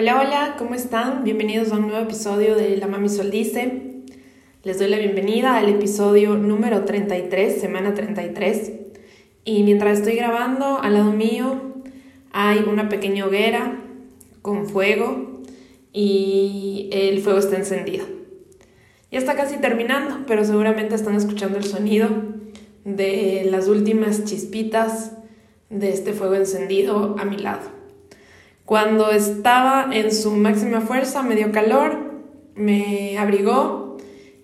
Hola, hola, ¿cómo están? Bienvenidos a un nuevo episodio de La Mami Sol Dice. Les doy la bienvenida al episodio número 33, semana 33. Y mientras estoy grabando, al lado mío hay una pequeña hoguera con fuego y el fuego está encendido. Ya está casi terminando, pero seguramente están escuchando el sonido de las últimas chispitas de este fuego encendido a mi lado. Cuando estaba en su máxima fuerza, me dio calor, me abrigó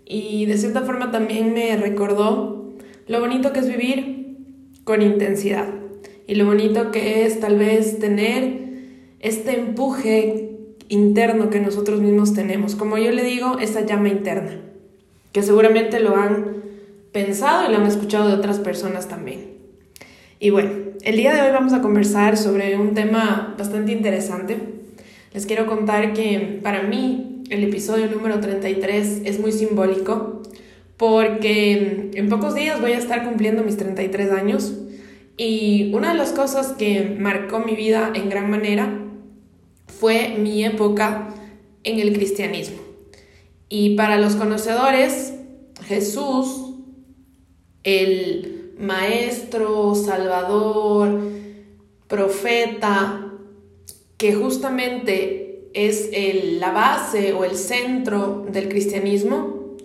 y de cierta forma también me recordó lo bonito que es vivir con intensidad y lo bonito que es tal vez tener este empuje interno que nosotros mismos tenemos. Como yo le digo, esa llama interna, que seguramente lo han pensado y lo han escuchado de otras personas también. Y bueno, el día de hoy vamos a conversar sobre un tema bastante interesante. Les quiero contar que para mí el episodio número 33 es muy simbólico porque en pocos días voy a estar cumpliendo mis 33 años y una de las cosas que marcó mi vida en gran manera fue mi época en el cristianismo. Y para los conocedores, Jesús, el maestro, salvador, profeta, que justamente es la base o el centro del cristianismo,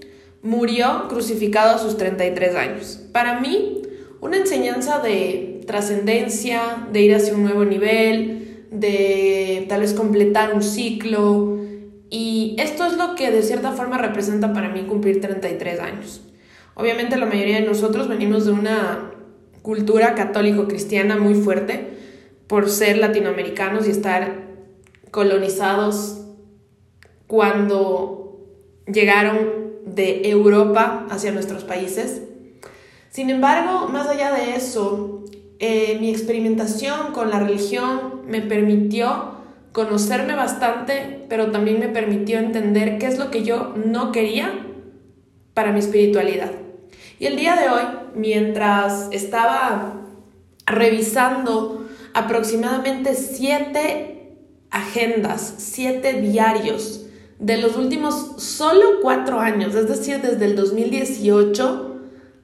murió crucificado a sus 33 años. Para mí, una enseñanza de trascendencia, de ir hacia un nuevo nivel, de tal vez completar un ciclo. Y esto es lo que de cierta forma representa para mí cumplir 33 años. Obviamente la mayoría de nosotros venimos de una cultura católico-cristiana muy fuerte por ser latinoamericanos y estar colonizados cuando llegaron de Europa hacia nuestros países. Sin embargo, más allá de eso, eh, mi experimentación con la religión me permitió conocerme bastante, pero también me permitió entender qué es lo que yo no quería para mi espiritualidad. Y el día de hoy, mientras estaba revisando aproximadamente siete agendas, siete diarios de los últimos solo cuatro años, es decir, desde el 2018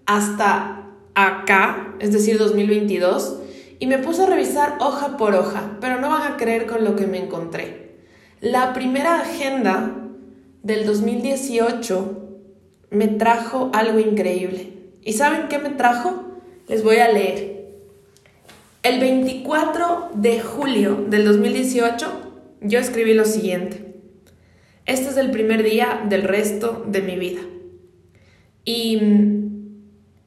hasta acá, es decir, 2022, y me puse a revisar hoja por hoja, pero no van a creer con lo que me encontré. La primera agenda del 2018 me trajo algo increíble. ¿Y saben qué me trajo? Les voy a leer. El 24 de julio del 2018 yo escribí lo siguiente. Este es el primer día del resto de mi vida. Y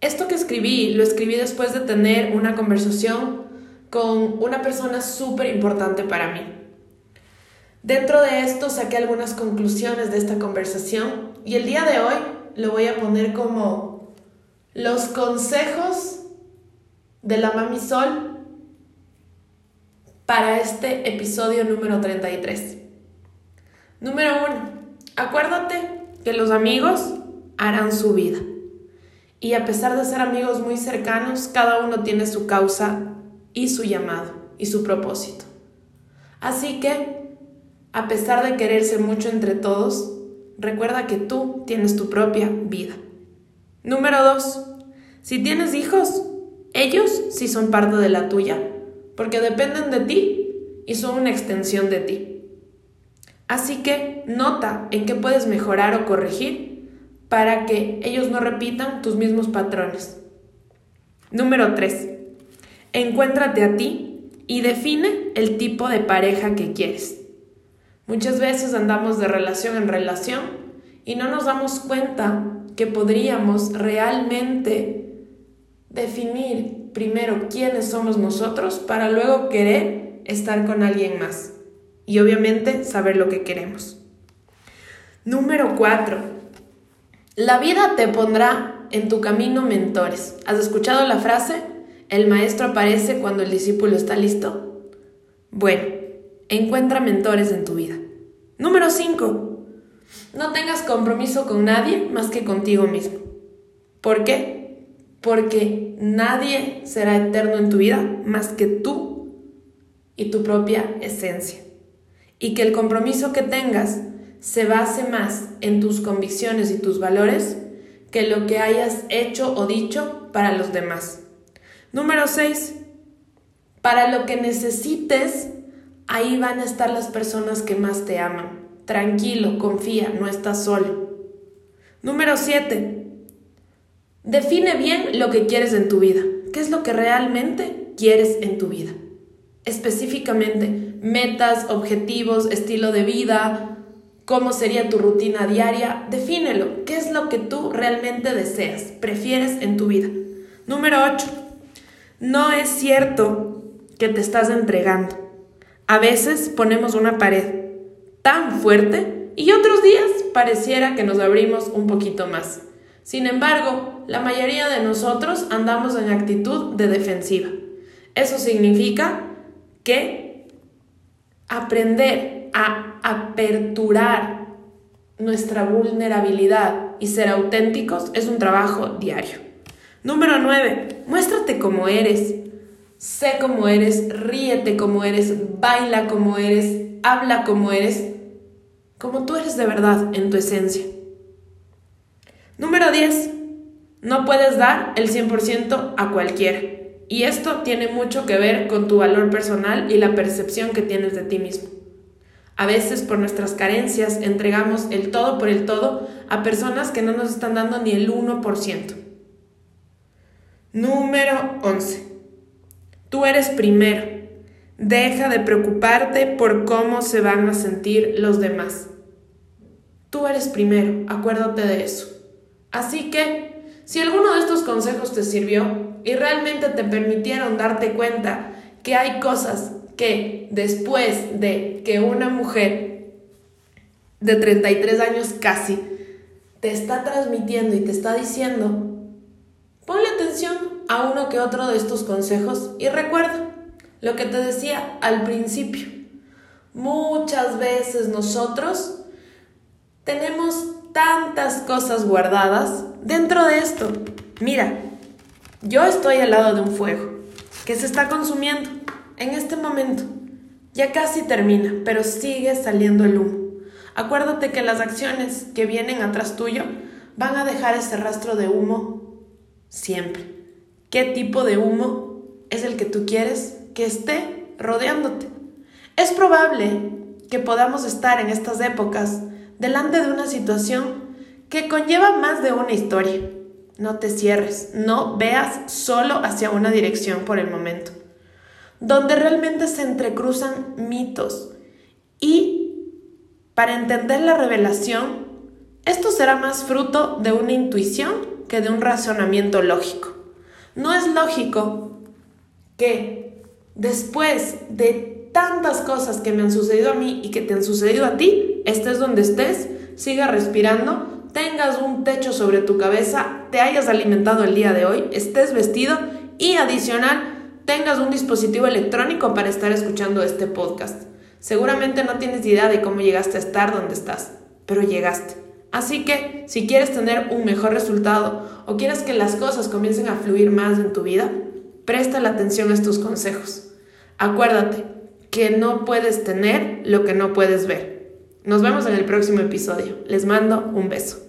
esto que escribí lo escribí después de tener una conversación con una persona súper importante para mí. Dentro de esto saqué algunas conclusiones de esta conversación y el día de hoy lo voy a poner como los consejos de la Mami Sol para este episodio número 33. Número 1. Acuérdate que los amigos harán su vida. Y a pesar de ser amigos muy cercanos, cada uno tiene su causa y su llamado y su propósito. Así que, a pesar de quererse mucho entre todos, recuerda que tú tienes tu propia vida. Número dos, si tienes hijos, ellos sí son parte de la tuya, porque dependen de ti y son una extensión de ti. Así que nota en qué puedes mejorar o corregir para que ellos no repitan tus mismos patrones. Número 3. Encuéntrate a ti y define el tipo de pareja que quieres. Muchas veces andamos de relación en relación y no nos damos cuenta que podríamos realmente definir primero quiénes somos nosotros para luego querer estar con alguien más y obviamente saber lo que queremos. Número 4. La vida te pondrá en tu camino mentores. ¿Has escuchado la frase? El maestro aparece cuando el discípulo está listo. Bueno, Encuentra mentores en tu vida. Número 5. No tengas compromiso con nadie más que contigo mismo. ¿Por qué? Porque nadie será eterno en tu vida más que tú y tu propia esencia. y que el compromiso que tengas se base más en tus convicciones y tus valores que lo que hayas hecho o dicho para los demás. Número 6. Para lo que necesites, ahí van a estar las personas que más te aman. Tranquilo, confía, no estás solo. Número 7. Define bien lo que quieres en tu vida. ¿Qué es lo que realmente quieres en tu vida? Específicamente, metas, objetivos, estilo de vida, cómo sería tu rutina diaria, defínelo. ¿Qué es lo que tú realmente deseas, prefieres en tu vida? Número 8. No es cierto que te estás entregando. A veces ponemos una pared tan fuerte y otros días pareciera que nos abrimos un poquito más. Sin embargo, la mayoría de nosotros andamos en actitud de defensiva. Eso significa que aprender a aperturar nuestra vulnerabilidad y ser auténticos es un trabajo diario. Número 9. Muéstrate como eres. Sé como eres, ríete como eres, baila como eres, habla como eres, como tú eres de verdad en tu esencia. Número 10. No puedes dar el 100% a cualquiera. Y esto tiene mucho que ver con tu valor personal y la percepción que tienes de ti mismo. A veces por nuestras carencias entregamos el todo por el todo a personas que no nos están dando ni el 1%. Número 11. Tú eres primero. Deja de preocuparte por cómo se van a sentir los demás. Tú eres primero, acuérdate de eso. Así que, si alguno de estos consejos te sirvió y realmente te permitieron darte cuenta que hay cosas que después de que una mujer de 33 años casi te está transmitiendo y te está diciendo, ponle atención a uno que otro de estos consejos y recuerda lo que te decía al principio. Muchas veces nosotros tenemos tantas cosas guardadas dentro de esto. Mira, yo estoy al lado de un fuego que se está consumiendo en este momento. Ya casi termina, pero sigue saliendo el humo. Acuérdate que las acciones que vienen atrás tuyo van a dejar ese rastro de humo siempre. ¿Qué tipo de humo es el que tú quieres que esté rodeándote? Es probable que podamos estar en estas épocas delante de una situación que conlleva más de una historia. No te cierres, no veas solo hacia una dirección por el momento donde realmente se entrecruzan mitos. Y para entender la revelación, esto será más fruto de una intuición que de un razonamiento lógico. No es lógico que después de tantas cosas que me han sucedido a mí y que te han sucedido a ti, estés donde estés, sigas respirando, tengas un techo sobre tu cabeza, te hayas alimentado el día de hoy, estés vestido y adicional tengas un dispositivo electrónico para estar escuchando este podcast. Seguramente no tienes idea de cómo llegaste a estar donde estás, pero llegaste. Así que, si quieres tener un mejor resultado o quieres que las cosas comiencen a fluir más en tu vida, presta la atención a estos consejos. Acuérdate que no puedes tener lo que no puedes ver. Nos vemos en el próximo episodio. Les mando un beso.